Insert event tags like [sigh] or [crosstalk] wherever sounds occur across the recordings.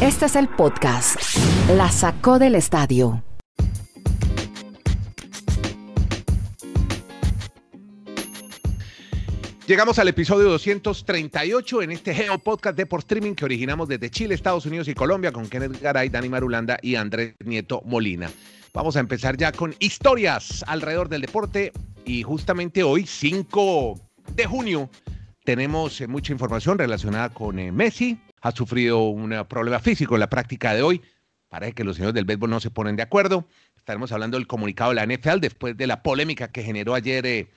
Este es el podcast. La sacó del estadio. Llegamos al episodio 238 en este Geo Podcast de por streaming que originamos desde Chile, Estados Unidos y Colombia con Kenneth Garay, Dani Marulanda y Andrés Nieto Molina. Vamos a empezar ya con historias alrededor del deporte y justamente hoy, 5 de junio, tenemos eh, mucha información relacionada con eh, Messi. Ha sufrido un eh, problema físico en la práctica de hoy. Parece que los señores del béisbol no se ponen de acuerdo. Estaremos hablando del comunicado de la NFL después de la polémica que generó ayer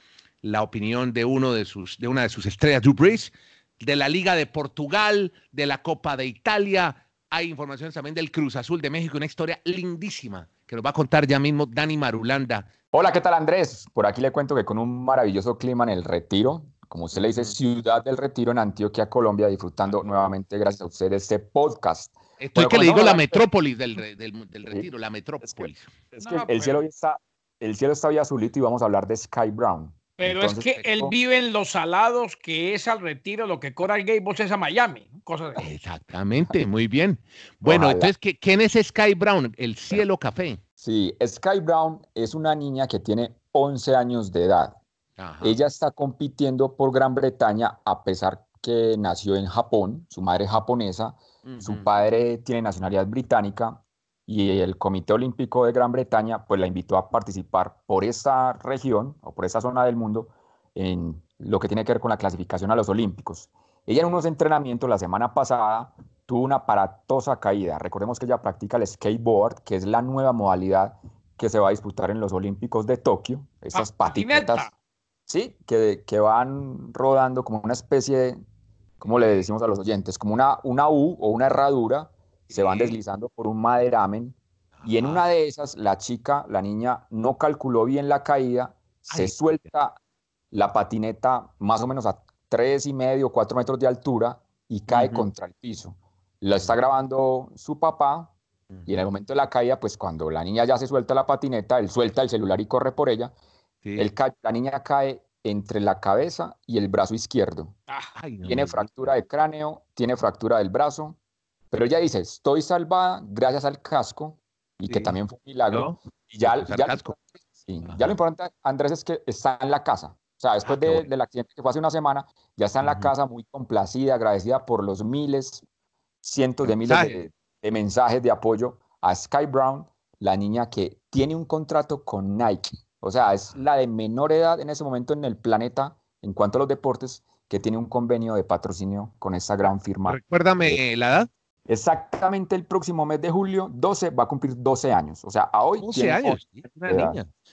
la opinión de, uno de, sus, de una de sus estrellas, Drew Brees, de la Liga de Portugal, de la Copa de Italia. Hay informaciones también del Cruz Azul de México, una historia lindísima que nos va a contar ya mismo Dani Marulanda. Hola, ¿qué tal Andrés? Por aquí le cuento que con un maravilloso clima en el retiro, como usted le dice, Ciudad del Retiro en Antioquia, Colombia, disfrutando nuevamente, gracias a usted, este podcast. Estoy que le digo la metrópolis del, del, [laughs] retiro, la metrópolis. Es que, el, cielo está, el cielo está hoy azulito y vamos a hablar de Sky Brown. Pero es que él vive en los salados, que es al retiro, lo que Coral Gables es a Miami. Cosas Exactamente, muy bien. Bueno, entonces, ¿quién es Sky Brown? El cielo café. Sí, Sky Brown es una niña que tiene 11 años de edad. Ella está compitiendo por Gran Bretaña a pesar que nació en Japón, su madre es japonesa, su padre tiene nacionalidad británica y el Comité Olímpico de Gran Bretaña pues la invitó a participar por esta región o por esa zona del mundo en lo que tiene que ver con la clasificación a los Olímpicos. Ella en unos entrenamientos la semana pasada tuvo una aparatosa caída. Recordemos que ella practica el skateboard, que es la nueva modalidad que se va a disputar en los Olímpicos de Tokio. Esas ah, patinetas, sí, que, que van rodando como una especie de, como le decimos a los oyentes, como una, una U o una herradura se van deslizando por un maderamen y en una de esas la chica, la niña, no calculó bien la caída, se suelta la patineta más o menos a tres y medio, cuatro metros de altura y cae contra el piso. La está grabando su papá y en el momento de la caída, pues cuando la niña ya se suelta la patineta, él suelta el celular y corre por ella. La niña cae entre la cabeza y el brazo izquierdo. tiene fractura de cráneo, tiene fractura del brazo, pero ella dice, estoy salvada gracias al casco y que también fue un milagro. Y ya, ya, lo importante, Andrés, es que está en la casa. O sea, después ah, del accidente que fue hace una semana, ya está en la casa muy complacida, agradecida por los miles, cientos de miles de, mensajes de apoyo a Sky Brown, la niña que tiene un contrato con Nike. O sea, es la de menor edad en ese momento en el planeta en cuanto a los deportes que tiene un convenio de patrocinio con esa gran firma. Recuérdame la edad. Exactamente el próximo mes de julio, 12, va a cumplir 12 años. O sea, a hoy. 12 años.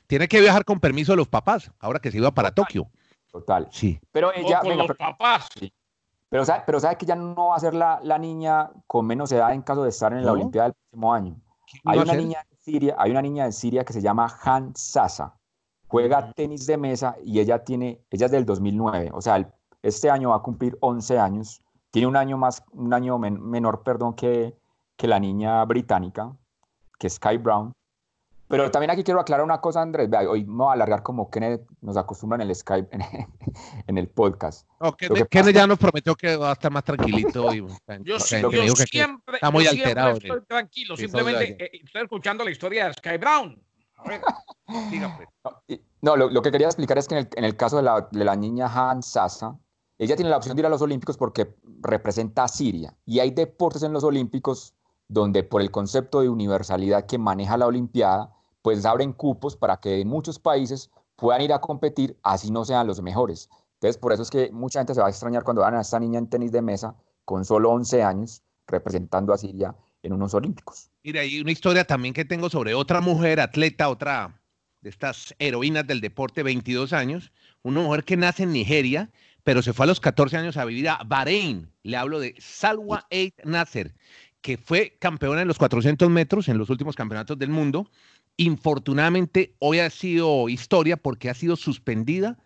Tiene que viajar con permiso de los papás, ahora que se iba para Tokio. Total. Sí. Pero ella. con los papás. Pero, sabe, pero sabe que ya no va a ser la, la, niña con menos edad en caso de estar en la Olimpiada del próximo año. Hay una, niña de Siria, hay una niña de Siria que se llama Han Sasa. Juega tenis de mesa y ella tiene, ella es del 2009. O sea, este año va a cumplir 11 años tiene un año más, un año menor, perdón, que, que la niña británica, que es Sky Brown. Pero también aquí quiero aclarar una cosa, Andrés. hoy me voy a alargar como Kenneth nos acostumbra en el Skype, [laughs] en, el podcast. Kenneth, ya nos prometió que va a estar más tranquilito. Y, [laughs] yo, siempre, está muy alterado. Estoy tranquilo, simplemente eh, estoy escuchando la historia de Sky Brown. Ver, [laughs] No, lo, que quería explicar es que en el, en el caso de la, de la niña Han Sasa, ella tiene la opción de ir a los Olímpicos porque representa a Siria. Y hay deportes en los Olímpicos donde por el concepto de universalidad que maneja la Olimpiada, pues abren cupos para que muchos países puedan ir a competir, así no sean los mejores. Entonces, por eso es que mucha gente se va a extrañar cuando van a esta niña en tenis de mesa con solo 11 años representando a Siria en unos Olímpicos. Mira, hay una historia también que tengo sobre otra mujer atleta, otra de estas heroínas del deporte, 22 años, una mujer que nace en Nigeria pero se fue a los 14 años a vivir a Bahrein. Le hablo de Salwa Eid Nasser, que fue campeona en los 400 metros en los últimos campeonatos del mundo. Infortunadamente, hoy ha sido historia porque ha sido suspendida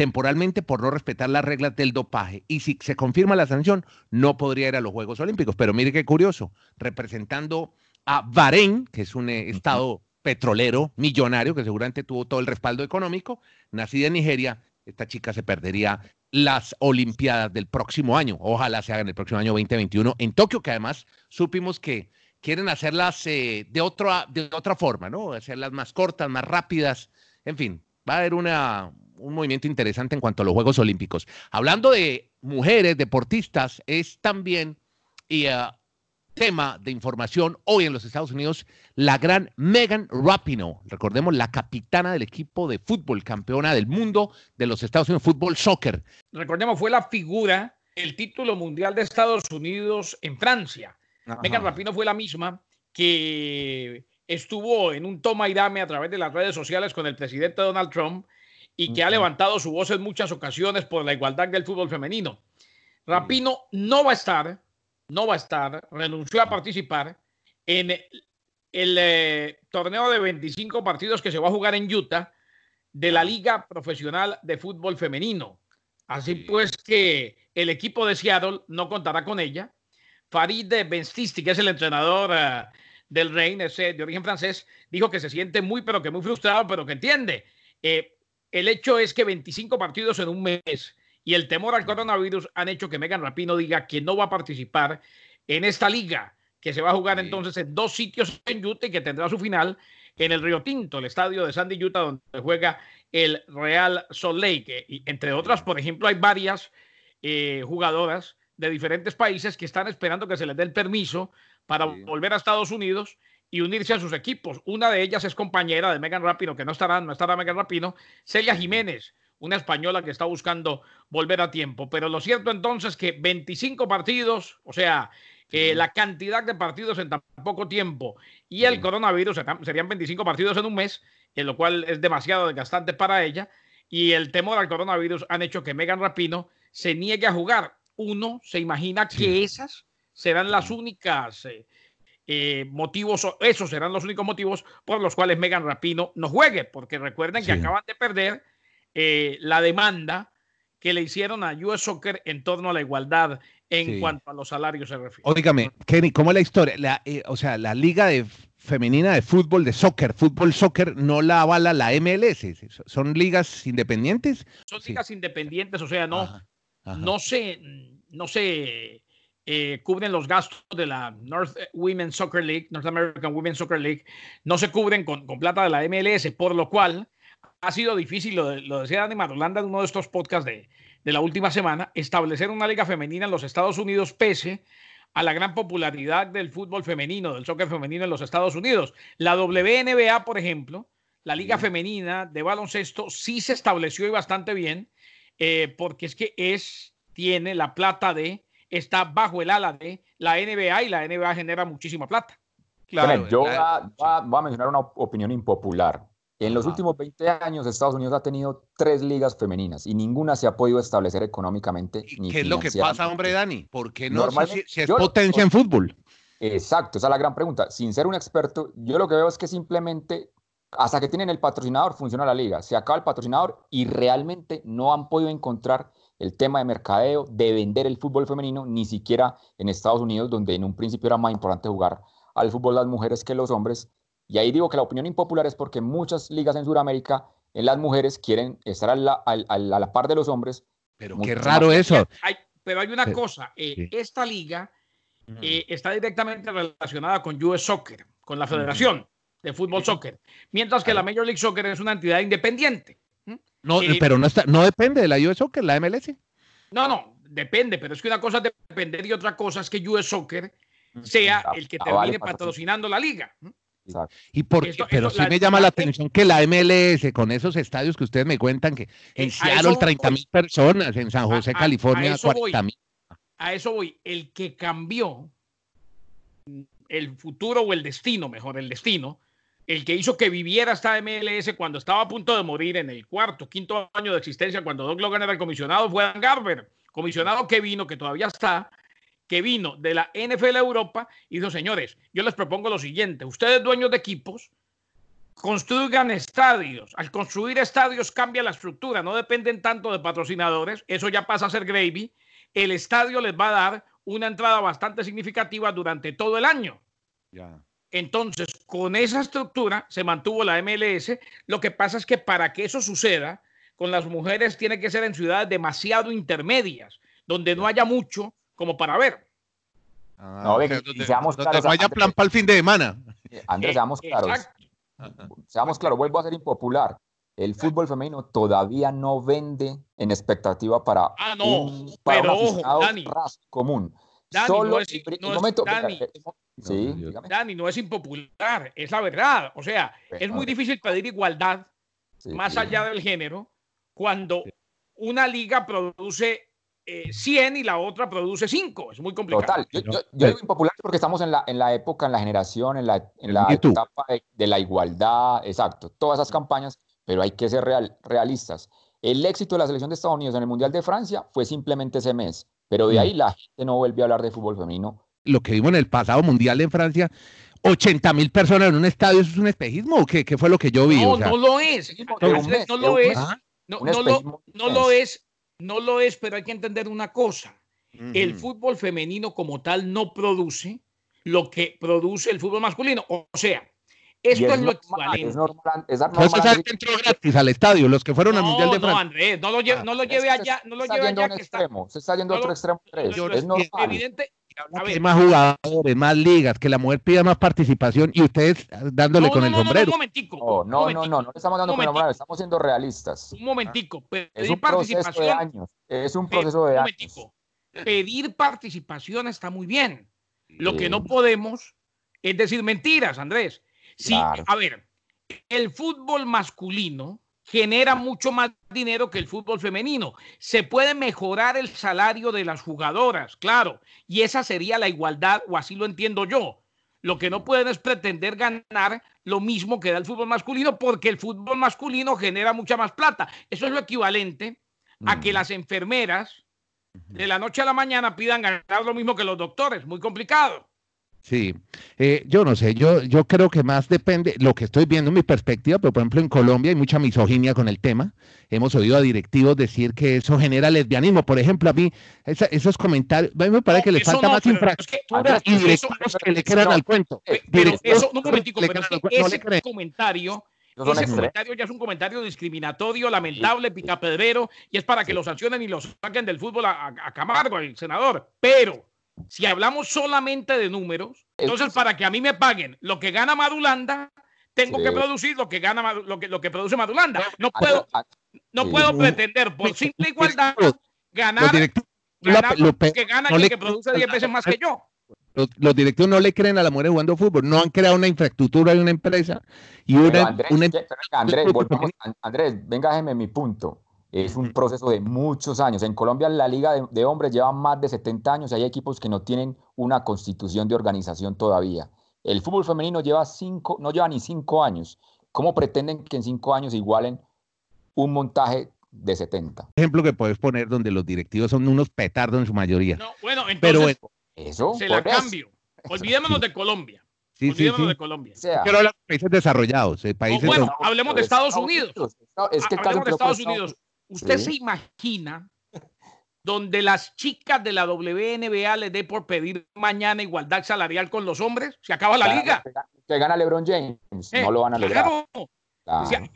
temporalmente por no respetar las reglas del dopaje. Y si se confirma la sanción, no podría ir a los Juegos Olímpicos. Pero mire qué curioso, representando a Bahrein, que es un eh, estado petrolero millonario que seguramente tuvo todo el respaldo económico, nacida en Nigeria, esta chica se perdería las Olimpiadas del próximo año. Ojalá se hagan el próximo año 2021 en Tokio, que además supimos que quieren hacerlas eh, de, otra, de otra forma, ¿no? Hacerlas más cortas, más rápidas. En fin, va a haber una, un movimiento interesante en cuanto a los Juegos Olímpicos. Hablando de mujeres deportistas, es también y, eh, tema de información hoy en los Estados Unidos la gran Megan Rapinoe, recordemos la capitana del equipo de fútbol, campeona del mundo de los Estados Unidos, fútbol soccer. Recordemos, fue la figura el título mundial de Estados Unidos en Francia. Megan Rapinoe fue la misma que estuvo en un toma y dame a través de las redes sociales con el presidente Donald Trump y que ha levantado su voz en muchas ocasiones por la igualdad del fútbol femenino. Rapino no va a estar, no va a estar, renunció a participar en el eh, torneo de 25 partidos que se va a jugar en Utah de la Liga Profesional de Fútbol Femenino. Así pues que el equipo de Seattle no contará con ella. Farid Benstisti, que es el entrenador eh, del ese de origen francés, dijo que se siente muy, pero que muy frustrado, pero que entiende. Eh, el hecho es que 25 partidos en un mes y el temor al coronavirus han hecho que Megan Rapino diga que no va a participar en esta liga que se va a jugar entonces en dos sitios en Utah y que tendrá su final en el Río Tinto, el estadio de Sandy Utah, donde juega el Real Salt Lake. Y entre otras, por ejemplo, hay varias eh, jugadoras de diferentes países que están esperando que se les dé el permiso para volver a Estados Unidos y unirse a sus equipos. Una de ellas es compañera de Megan Rapino, que no estará, no estará Megan Rapino, Celia Jiménez, una española que está buscando volver a tiempo. Pero lo cierto entonces que 25 partidos, o sea, la cantidad de partidos en tan poco tiempo y el coronavirus serían 25 partidos en un mes, en lo cual es demasiado desgastante para ella. Y el temor al coronavirus han hecho que Megan Rapino se niegue a jugar. Uno se imagina que esas serán las únicas eh, eh, motivos, esos serán los únicos motivos por los cuales Megan Rapino no juegue, porque recuerden que acaban de perder eh, la demanda que le hicieron a US Soccer en torno a la igualdad en cuanto a los salarios se refiere. Óigame, Kenny, ¿cómo es la historia? o sea, la liga de femenina de fútbol, de soccer, fútbol soccer, no la avala la MLS. ¿Son ligas independientes? Son ligas independientes, o sea, no, no sé, no sé eh, cubren los gastos de la North Women's Soccer League, North American Women's Soccer League, no se cubren con, plata de la MLS, por lo cual ha sido difícil, lo, decía Dani Marolanda en uno de estos podcasts de, de la última semana, establecer una liga femenina en los Estados Unidos pese a la gran popularidad del fútbol femenino, del soccer femenino en los Estados Unidos. La WNBA, por ejemplo, la liga femenina de baloncesto, sí se estableció y bastante bien, eh, porque es que es, tiene la plata de está bajo el ala de la NBA y la NBA genera muchísima plata. Claro, yo voy a, mencionar una opinión impopular. En los últimos 20 años, Estados Unidos ha tenido tres ligas femeninas y ninguna se ha podido establecer económicamente. Ni ¿Qué es lo que pasa, hombre, Dani? ¿Por qué no? Si, es potencia en fútbol. Exacto, esa es la gran pregunta. Sin ser un experto, yo lo que veo es que simplemente hasta que tienen el patrocinador funciona la liga. Se acaba el patrocinador y realmente no han podido encontrar el tema de mercadeo, de vender el fútbol femenino, ni siquiera en Estados Unidos, donde en un principio era más importante jugar al fútbol las mujeres que los hombres. Y ahí digo que la opinión impopular es porque muchas ligas en Sudamérica, en las mujeres quieren estar a la, par de los hombres. Pero qué raro eso. pero hay una cosa, eh, esta liga eh, está directamente relacionada con US Soccer, con la Federación de Fútbol Soccer, mientras que la Major League Soccer es una entidad independiente. No, pero no, está, no depende de la US Soccer, la MLS. No, no, depende, pero es que una cosa es depender y otra cosa es que US Soccer mm, sea el que termine patrocinando la liga. Y por, pero sí me llama la atención que la MLS, con esos estadios que ustedes me cuentan, que en eh, Seattle 30 mil personas, en San José, California, 40 mil. A eso voy. El que cambió el futuro o el destino, mejor el destino, el que hizo que viviera esta MLS cuando estaba a punto de morir en el cuarto, quinto año de existencia, cuando Doug Logan era el comisionado, fue Dan Garber, comisionado que vino, que todavía está, que vino de la NFL Europa y dijo, señores, yo les propongo lo siguiente, ustedes dueños de equipos, construyan estadios. Al construir estadios cambia la estructura, no dependen tanto de patrocinadores, eso ya pasa a ser gravy. El estadio les va a dar una entrada bastante significativa durante todo el año. Ya. Entonces, con esa estructura se mantuvo la MLS. Lo que pasa es que para que eso suceda, con las mujeres tiene que ser en ciudades demasiado intermedias, donde no haya mucho como para ver. Ah, no, seamos claros. vaya plan para el fin de semana. Andrés, seamos claros. Seamos claros, vuelvo a ser impopular. El fútbol femenino todavía no vende en expectativa para ah, no, un, pero ojo, Dani, común. Dani, Solo no es, Dani, sí, Dani, no es impopular, es la verdad. O sea, es muy difícil pedir igualdad más allá del género cuando una liga produce 100 eh, y la otra produce 5. Es muy complicado. Total. Yo, digo impopular porque estamos en la, en la época, en la generación, en la, en la etapa de, la igualdad, exacto. Todas esas campañas, pero hay que ser real, realistas. El éxito de la selección de Estados Unidos en el Mundial de Francia fue simplemente ese mes, pero de mm. ahí la gente no vuelve a hablar de fútbol femenino. Lo que vimos en el pasado Mundial de Francia 80 mil personas en un estadio, ¿eso es un espejismo o qué, qué fue lo que yo vi? No, no lo es. No, lo es. No, lo, no lo es no lo es, pero hay que entender una cosa. El fútbol femenino como tal no produce lo que produce el fútbol masculino. O sea, esto es, lo equivalente. Es normal, es normal. entró gratis al estadio, los que fueron al Mundial de Francia. No, Andrés, no lo lleve, no lo lleve allá. No lo lleve allá. Que extremo, está, se está yendo a otro extremo. es normal. Evidente, hay más jugadores, más ligas, que la mujer pida más participación y ustedes dándole con el sombrero. No, un momentico. No, no, no, no, no, estamos dando con el sombrero, estamos siendo realistas. Un momentico. Pedir es un proceso de años. Es un proceso de años. Pedir participación está muy bien. Lo que no podemos es decir mentiras, Andrés. Sí, a ver, el fútbol masculino genera mucho más dinero que el fútbol femenino. Se puede mejorar el salario de las jugadoras, claro, y esa sería la igualdad, o así lo entiendo yo. Lo que no pueden es pretender ganar lo mismo que da el fútbol masculino, porque el fútbol masculino genera mucha más plata. Eso es lo equivalente a que las enfermeras de la noche a la mañana pidan ganar lo mismo que los doctores. Muy complicado. Sí, eh, yo no sé, yo, yo creo que más depende, lo que estoy viendo en mi perspectiva, pero por ejemplo en Colombia hay mucha misoginia con el tema. Hemos oído a directivos decir que eso genera lesbianismo. Por ejemplo, a mí esos comentarios, a mí me parece que les falta más infracción y directivos que le crean al cuento. Pero, eso, no, momentico, pero ese comentario... Ese comentario ya es un comentario discriminatorio, lamentable, picapedrero, y es para que lo sancionen y lo saquen del fútbol a, a Camargo, al senador. Pero si hablamos solamente de números, entonces para que a mí me paguen lo que gana Madulanda, tengo que producir lo que gana lo que, lo que produce Madulanda. No puedo, no puedo pretender por simple igualdad ganar, lo, que gana y que produce 10 veces más que yo. Los, directivos no le creen a la mujer jugando fútbol, no han creado una infraestructura de una empresa y una, Andrés, Andrés, venga, mi punto. Es un proceso de muchos años. En Colombia la liga de, hombres lleva más de 70 años y hay equipos que no tienen una constitución de organización todavía. El fútbol femenino lleva cinco, no lleva ni cinco años. ¿Cómo pretenden que en cinco años igualen un montaje de 70? Ejemplo que puedes poner donde los directivos son unos petardos en su mayoría. No, bueno, entonces eso, se la cambio. Olvidémonos de Colombia. Sí, Olvidémonos de Colombia. Pero los países desarrollados. Eh, países bueno, hablemos de Estados Unidos. Es que hablemos de Estados Unidos. ¿Usted se imagina donde las chicas de la WNBA le dé por pedir mañana igualdad salarial con los hombres? Se acaba la liga. Que gana LeBron James, eh, no lo van a lograr.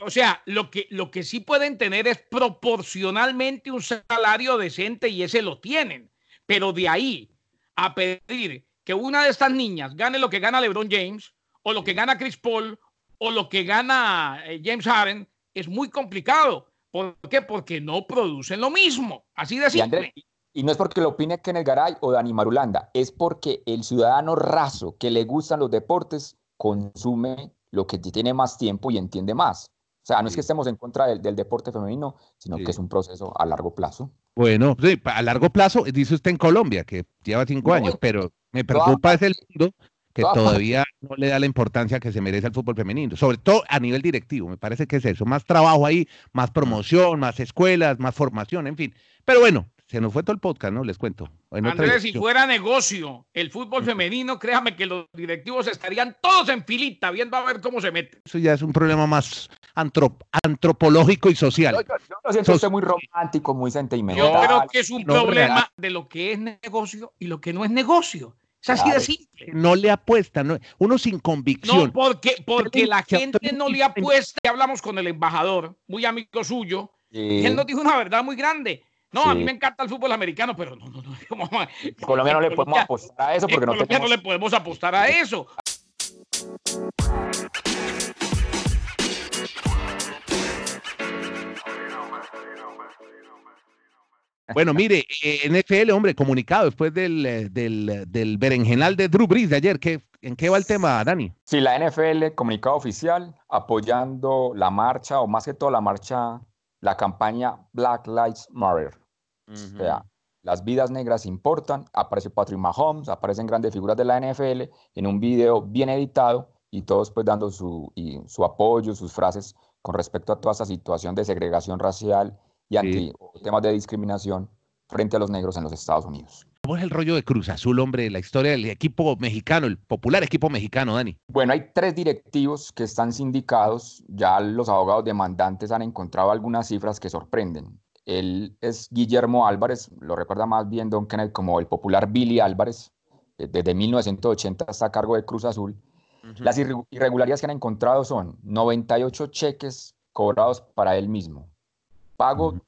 O, sea, lo, que, lo que sí pueden tener es proporcionalmente un salario decente y ese lo tienen. Pero de ahí a pedir que una de estas niñas gane lo que gana LeBron James, o lo que gana Chris Paul, o lo que gana eh, James Harden, es muy complicado. ¿Por qué? Porque no producen lo mismo. Así de simple. Y, no es porque lo opine Kenneth Garay o Dani Marulanda, es porque el ciudadano raso que le gustan los deportes consume lo que tiene más tiempo y entiende más. O sea, no es que estemos en contra del, deporte femenino, sino que es un proceso a largo plazo. Bueno, sí, a largo plazo, dice usted en Colombia, que lleva cinco años, pero me preocupa es el mundo que todavía no le da la importancia que se merece al fútbol femenino, sobre todo a nivel directivo, me parece que es eso, más trabajo ahí, más promoción, más escuelas, más formación, en fin. Pero bueno, se nos fue todo el podcast, ¿no? Les cuento. Andrés, si fuera negocio el fútbol femenino, créame que los directivos estarían todos en filita viendo a ver cómo se mete. Eso ya es un problema más antropológico y social. Yo, lo siento muy romántico, muy sentimental. Yo creo que es un problema de lo que es negocio y lo que no es negocio. Es así de simple. No le apuesta, uno sin convicción. No, porque, porque la gente no le apuesta. Hablamos con el embajador, muy amigo suyo, Y él nos dijo una verdad muy grande. No, a mí me encanta el fútbol americano, pero no, no, no. en Colombia no le podemos apostar a eso porque no, no le podemos apostar a eso. Bueno, mire, eh, NFL, hombre, comunicado después del, eh, del, del berenjenal de Drew Brees de ayer. ¿qué, ¿En qué va el tema, Dani? Sí, la NFL, comunicado oficial, apoyando la marcha, o más que todo la marcha, la campaña Black Lives Matter. O sea, las vidas negras importan. Aparece Patrick Mahomes, aparecen grandes figuras de la NFL en un video bien editado y todos pues dando su, y, su apoyo, sus frases con respecto a toda esa situación de segregación racial y anti temas de discriminación frente a los negros en los Estados Unidos. ¿Cómo es el rollo de Cruz Azul, hombre? La historia del equipo mexicano, el popular equipo mexicano, Dani. Bueno, hay tres directivos que están sindicados. Ya los abogados demandantes han encontrado algunas cifras que sorprenden. Él es Guillermo Álvarez, lo recuerda más bien Don Kenneth como el popular Billy Álvarez. Eh, desde 1980 está a cargo de Cruz Azul. Las irregularidades que han encontrado son 98 cheques cobrados para él mismo, pago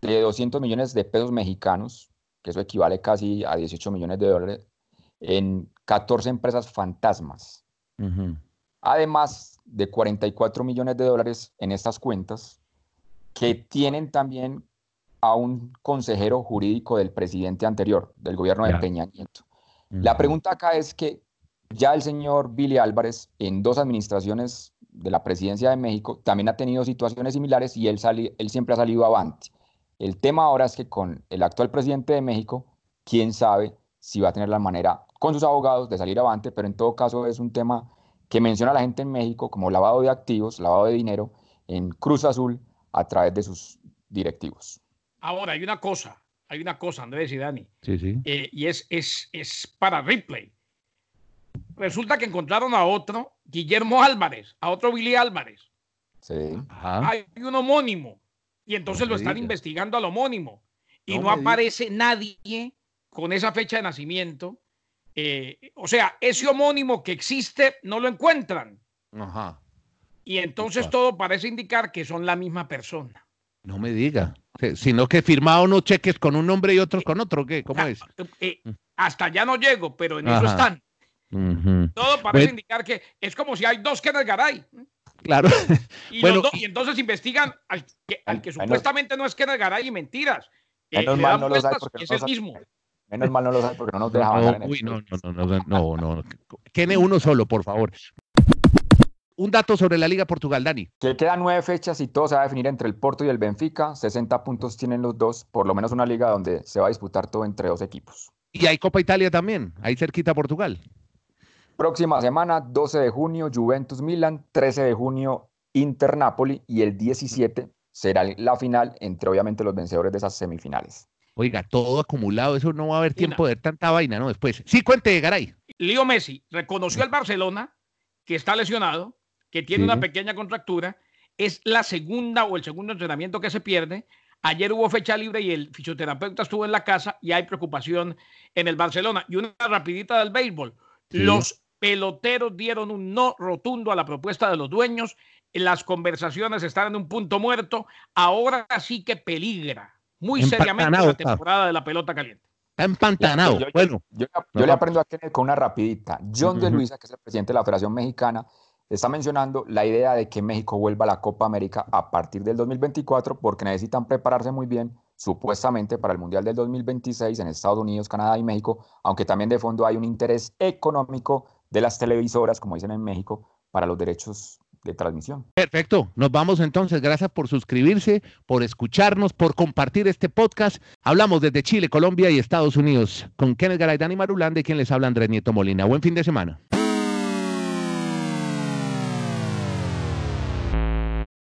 de 200 millones de pesos mexicanos, que eso equivale casi a 18 millones de dólares, en 14 empresas fantasmas. Además de 44 millones de dólares en estas cuentas, que tienen también a un consejero jurídico del presidente anterior, del gobierno de Peña Nieto. La pregunta acá es que ya el señor Billy Álvarez, en dos administraciones de la presidencia de México, también ha tenido situaciones similares y él, él siempre ha salido avante. El tema ahora es que con el actual presidente de México, quién sabe si va a tener la manera con sus abogados de salir avante, pero en todo caso es un tema que menciona a la gente en México como lavado de activos, lavado de dinero en Cruz Azul a través de sus directivos. Ahora, hay una cosa, hay una cosa, Andrés y Dani. Sí, sí. Eh, y es, es, es para replay. Resulta que encontraron a otro, Guillermo Álvarez, a otro Billy Álvarez. Sí. Hay un homónimo. Y entonces lo están investigando al homónimo. Y no, aparece nadie con esa fecha de nacimiento. Eh, o sea, ese homónimo que existe no lo encuentran. Ajá. Y entonces todo parece indicar que son la misma persona. No me diga. Sino que firmaba unos cheques con un nombre y otros con otro, ¿qué? ¿Cómo es? Eh, hasta ya no llego, pero en eso están. Todo parece indicar que es como si hay dos Kenneth Garay. Claro. [laughs] Y, bueno, y entonces investigan al que, supuestamente no es Kenneth Garay y mentiras. Eh, menos mal no lo sabe porque es el mismo. Menos mal no lo sabe porque no nos deja no, uy, no, no, no, no, no, no. uno solo, por favor. Un dato sobre la Liga Portugal, Dani. Que quedan nueve fechas y todo se va a definir entre el Porto y el Benfica. 60 puntos tienen los dos, por lo menos una liga donde se va a disputar todo entre dos equipos. Y hay Copa Italia también, ahí cerquita Portugal. Próxima semana, 12 de junio, Juventus Milan, 13 de junio, Inter Napoli y el 17 será la final entre obviamente los vencedores de esas semifinales. Oiga, todo acumulado, eso no va a haber tiempo de ver tanta vaina, ¿no? Después. Sí, cuente, Garay. Leo Messi reconoció al Barcelona que está lesionado, que tiene una pequeña contractura, es la segunda o el segundo entrenamiento que se pierde. Ayer hubo fecha libre y el fisioterapeuta estuvo en la casa y hay preocupación en el Barcelona. Y una rapidita del béisbol. Los peloteros dieron un no rotundo a la propuesta de los dueños. Las conversaciones están en un punto muerto. Ahora sí que peligra muy seriamente la temporada de la pelota caliente. Está empantanado. Yo, bueno, yo, le aprendo a Kenneth con una rapidita. John de Luisa, que es el presidente de la Federación Mexicana, está mencionando la idea de que México vuelva a la Copa América a partir del 2024 porque necesitan prepararse muy bien supuestamente para el Mundial del 2026 en Estados Unidos, Canadá y México, aunque también de fondo hay un interés económico de las televisoras, como dicen en México, para los derechos de transmisión. Perfecto, nos vamos entonces. Gracias por suscribirse, por escucharnos, por compartir este podcast. Hablamos desde Chile, Colombia y Estados Unidos con Kenneth Garay, Dani Marulanda y quien les habla Andrés Nieto Molina. Buen fin de semana.